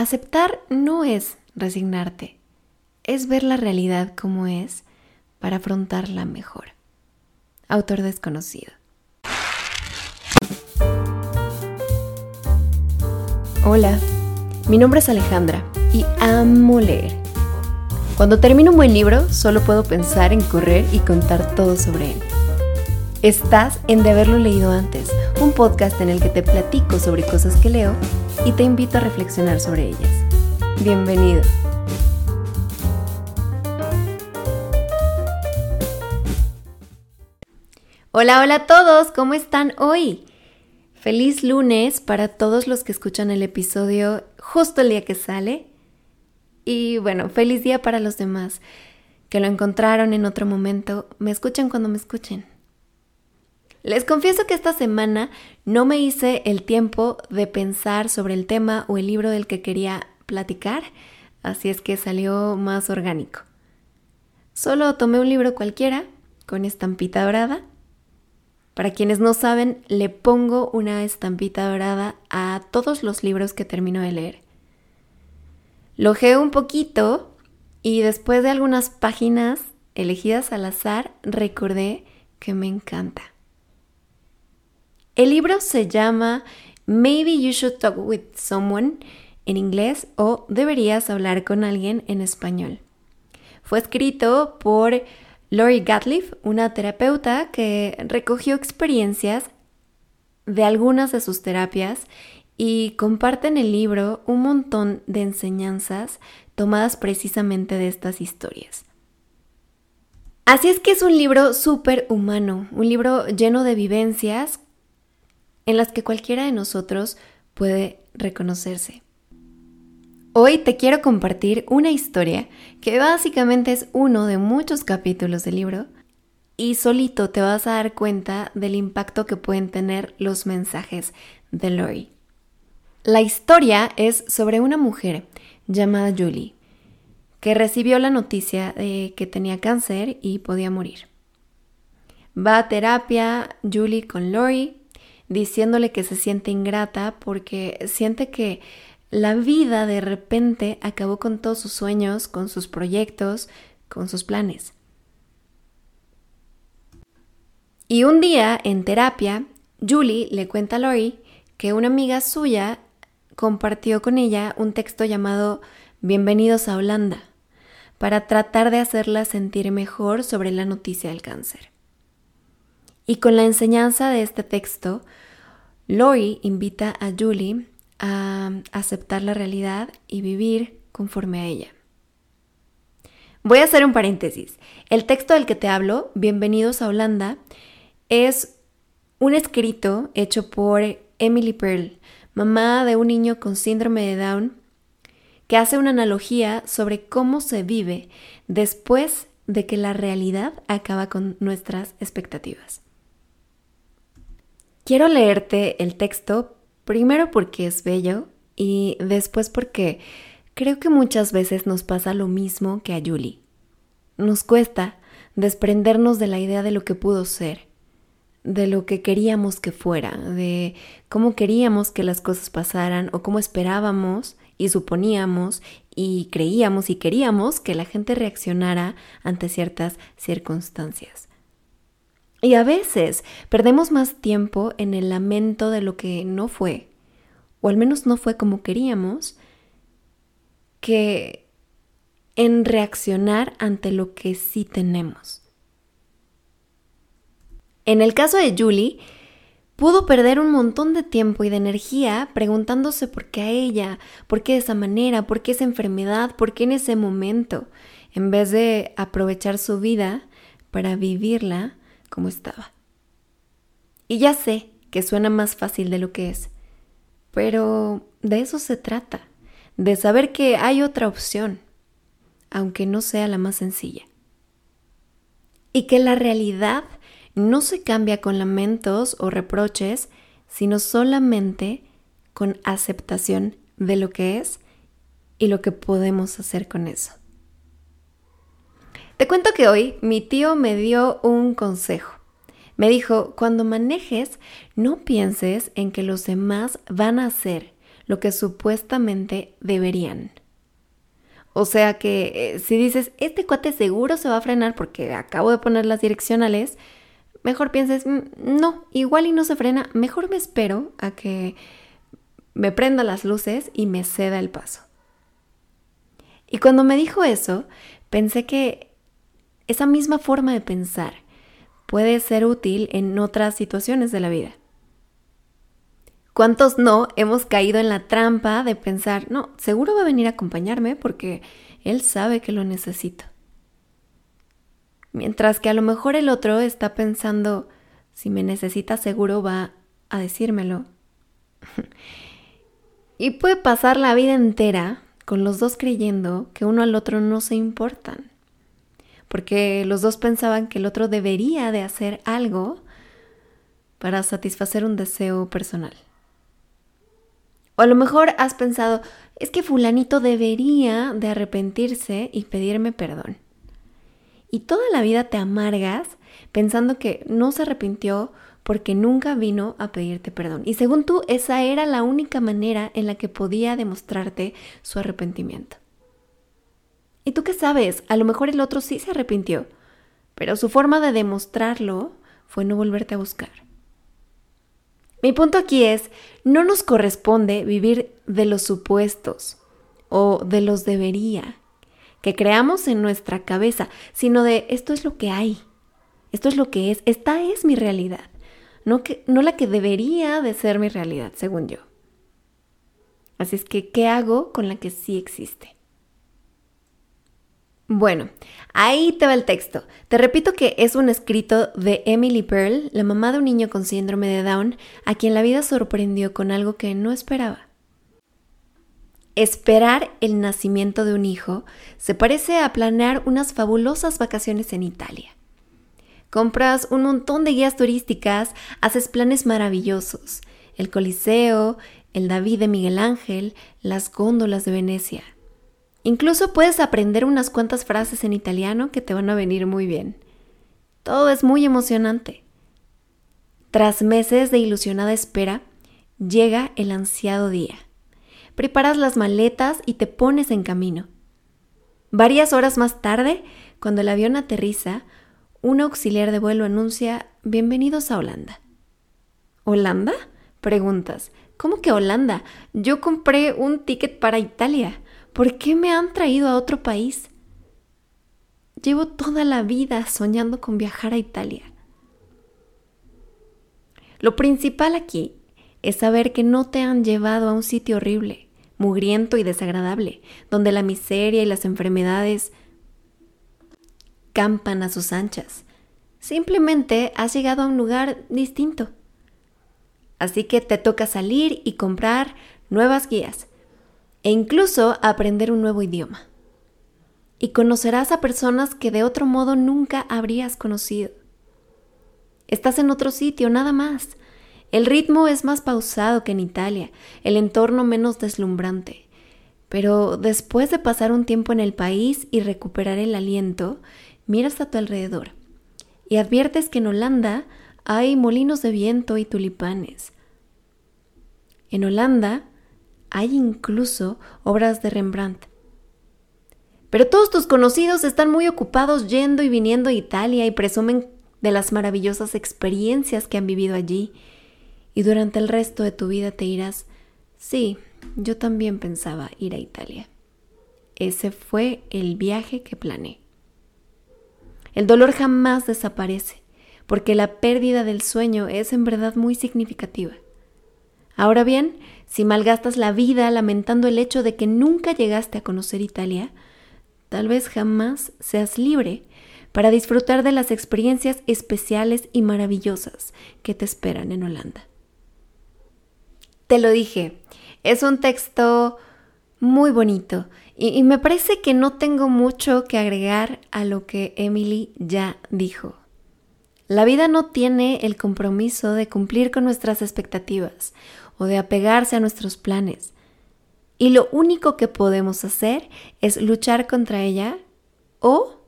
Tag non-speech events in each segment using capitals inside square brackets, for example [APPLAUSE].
Aceptar no es resignarte, es ver la realidad como es para afrontarla mejor. Autor desconocido. Hola, mi nombre es Alejandra y amo leer. Cuando termino un buen libro, solo puedo pensar en correr y contar todo sobre él. Estás en De haberlo leído antes, un podcast en el que te platico sobre cosas que leo y te invito a reflexionar sobre ellas. Bienvenido. Hola, hola a todos, ¿cómo están hoy? Feliz lunes para todos los que escuchan el episodio justo el día que sale. Y bueno, feliz día para los demás que lo encontraron en otro momento. Me escuchen cuando me escuchen. Les confieso que esta semana no me hice el tiempo de pensar sobre el tema o el libro del que quería platicar, así es que salió más orgánico. Solo tomé un libro cualquiera, con estampita dorada. Para quienes no saben, le pongo una estampita dorada a todos los libros que termino de leer. Lo un poquito y después de algunas páginas elegidas al azar, recordé que me encanta. El libro se llama Maybe You Should Talk with Someone en inglés o Deberías hablar con alguien en español. Fue escrito por Lori Gatliff, una terapeuta que recogió experiencias de algunas de sus terapias y comparte en el libro un montón de enseñanzas tomadas precisamente de estas historias. Así es que es un libro súper humano, un libro lleno de vivencias en las que cualquiera de nosotros puede reconocerse. Hoy te quiero compartir una historia que básicamente es uno de muchos capítulos del libro y solito te vas a dar cuenta del impacto que pueden tener los mensajes de Lori. La historia es sobre una mujer llamada Julie que recibió la noticia de que tenía cáncer y podía morir. Va a terapia Julie con Lori diciéndole que se siente ingrata porque siente que la vida de repente acabó con todos sus sueños, con sus proyectos, con sus planes. Y un día en terapia, Julie le cuenta a Lori que una amiga suya compartió con ella un texto llamado Bienvenidos a Holanda para tratar de hacerla sentir mejor sobre la noticia del cáncer. Y con la enseñanza de este texto, Lori invita a Julie a aceptar la realidad y vivir conforme a ella. Voy a hacer un paréntesis. El texto del que te hablo, Bienvenidos a Holanda, es un escrito hecho por Emily Pearl, mamá de un niño con síndrome de Down, que hace una analogía sobre cómo se vive después de que la realidad acaba con nuestras expectativas. Quiero leerte el texto primero porque es bello y después porque creo que muchas veces nos pasa lo mismo que a Julie. Nos cuesta desprendernos de la idea de lo que pudo ser, de lo que queríamos que fuera, de cómo queríamos que las cosas pasaran o cómo esperábamos y suponíamos y creíamos y queríamos que la gente reaccionara ante ciertas circunstancias. Y a veces perdemos más tiempo en el lamento de lo que no fue, o al menos no fue como queríamos, que en reaccionar ante lo que sí tenemos. En el caso de Julie, pudo perder un montón de tiempo y de energía preguntándose por qué a ella, por qué de esa manera, por qué esa enfermedad, por qué en ese momento, en vez de aprovechar su vida para vivirla como estaba. Y ya sé que suena más fácil de lo que es, pero de eso se trata, de saber que hay otra opción, aunque no sea la más sencilla. Y que la realidad no se cambia con lamentos o reproches, sino solamente con aceptación de lo que es y lo que podemos hacer con eso. Te cuento que hoy mi tío me dio un consejo. Me dijo, cuando manejes, no pienses en que los demás van a hacer lo que supuestamente deberían. O sea que eh, si dices, este cuate seguro se va a frenar porque acabo de poner las direccionales, mejor pienses, mm, no, igual y no se frena, mejor me espero a que me prenda las luces y me ceda el paso. Y cuando me dijo eso, pensé que esa misma forma de pensar puede ser útil en otras situaciones de la vida. ¿Cuántos no hemos caído en la trampa de pensar, no, seguro va a venir a acompañarme porque él sabe que lo necesito? Mientras que a lo mejor el otro está pensando, si me necesita seguro va a decírmelo. [LAUGHS] y puede pasar la vida entera con los dos creyendo que uno al otro no se importan. Porque los dos pensaban que el otro debería de hacer algo para satisfacer un deseo personal. O a lo mejor has pensado, es que fulanito debería de arrepentirse y pedirme perdón. Y toda la vida te amargas pensando que no se arrepintió porque nunca vino a pedirte perdón. Y según tú, esa era la única manera en la que podía demostrarte su arrepentimiento. ¿Y tú qué sabes? A lo mejor el otro sí se arrepintió, pero su forma de demostrarlo fue no volverte a buscar. Mi punto aquí es, no nos corresponde vivir de los supuestos o de los debería que creamos en nuestra cabeza, sino de esto es lo que hay, esto es lo que es, esta es mi realidad, no, que, no la que debería de ser mi realidad, según yo. Así es que, ¿qué hago con la que sí existe? Bueno, ahí te va el texto. Te repito que es un escrito de Emily Pearl, la mamá de un niño con síndrome de Down, a quien la vida sorprendió con algo que no esperaba. Esperar el nacimiento de un hijo se parece a planear unas fabulosas vacaciones en Italia. Compras un montón de guías turísticas, haces planes maravillosos, el Coliseo, el David de Miguel Ángel, las góndolas de Venecia. Incluso puedes aprender unas cuantas frases en italiano que te van a venir muy bien. Todo es muy emocionante. Tras meses de ilusionada espera, llega el ansiado día. Preparas las maletas y te pones en camino. Varias horas más tarde, cuando el avión aterriza, un auxiliar de vuelo anuncia Bienvenidos a Holanda. ¿Holanda? Preguntas. ¿Cómo que Holanda? Yo compré un ticket para Italia. ¿Por qué me han traído a otro país? Llevo toda la vida soñando con viajar a Italia. Lo principal aquí es saber que no te han llevado a un sitio horrible, mugriento y desagradable, donde la miseria y las enfermedades campan a sus anchas. Simplemente has llegado a un lugar distinto. Así que te toca salir y comprar nuevas guías, e incluso aprender un nuevo idioma. Y conocerás a personas que de otro modo nunca habrías conocido. Estás en otro sitio, nada más. El ritmo es más pausado que en Italia, el entorno menos deslumbrante. Pero después de pasar un tiempo en el país y recuperar el aliento, miras a tu alrededor y adviertes que en Holanda hay molinos de viento y tulipanes. En Holanda hay incluso obras de Rembrandt. Pero todos tus conocidos están muy ocupados yendo y viniendo a Italia y presumen de las maravillosas experiencias que han vivido allí. Y durante el resto de tu vida te dirás, sí, yo también pensaba ir a Italia. Ese fue el viaje que planeé. El dolor jamás desaparece, porque la pérdida del sueño es en verdad muy significativa. Ahora bien, si malgastas la vida lamentando el hecho de que nunca llegaste a conocer Italia, tal vez jamás seas libre para disfrutar de las experiencias especiales y maravillosas que te esperan en Holanda. Te lo dije, es un texto muy bonito y, me parece que no tengo mucho que agregar a lo que Emily ya dijo. La vida no tiene el compromiso de cumplir con nuestras expectativas o de apegarse a nuestros planes. Y lo único que podemos hacer es luchar contra ella o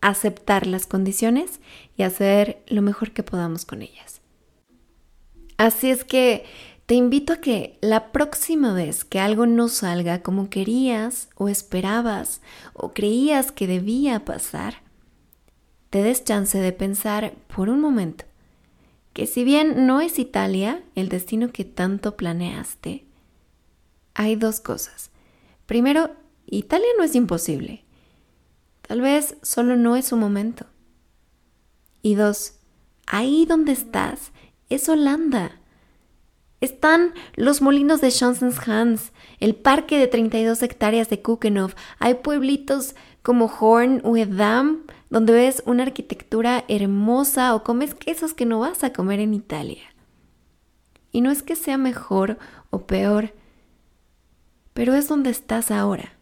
aceptar las condiciones y hacer lo mejor que podamos con ellas. Así es que te invito a que la próxima vez que algo no salga como querías o esperabas o creías que debía pasar, te des chance de pensar por un momento que si bien no es Italia el destino que tanto planeaste, hay dos cosas. Primero, Italia no es imposible. Tal vez solo no es su momento. Y dos, ahí donde estás es Holanda. Están los molinos de Hans, el parque de 32 hectáreas de Kukenhof. Hay pueblitos como Horn o Edam, donde ves una arquitectura hermosa o comes quesos que no vas a comer en Italia. Y no es que sea mejor o peor, pero es donde estás ahora.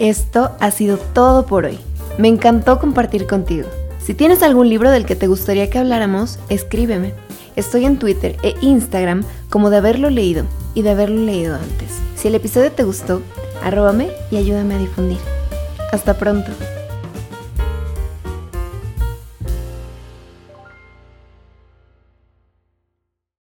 Esto ha sido todo por hoy. Me encantó compartir contigo. Si tienes algún libro del que te gustaría que habláramos, escríbeme. Estoy en Twitter e Instagram como de haberlo leído y de haberlo leído antes. Si el episodio te gustó, arróbame y ayúdame a difundir. Hasta pronto.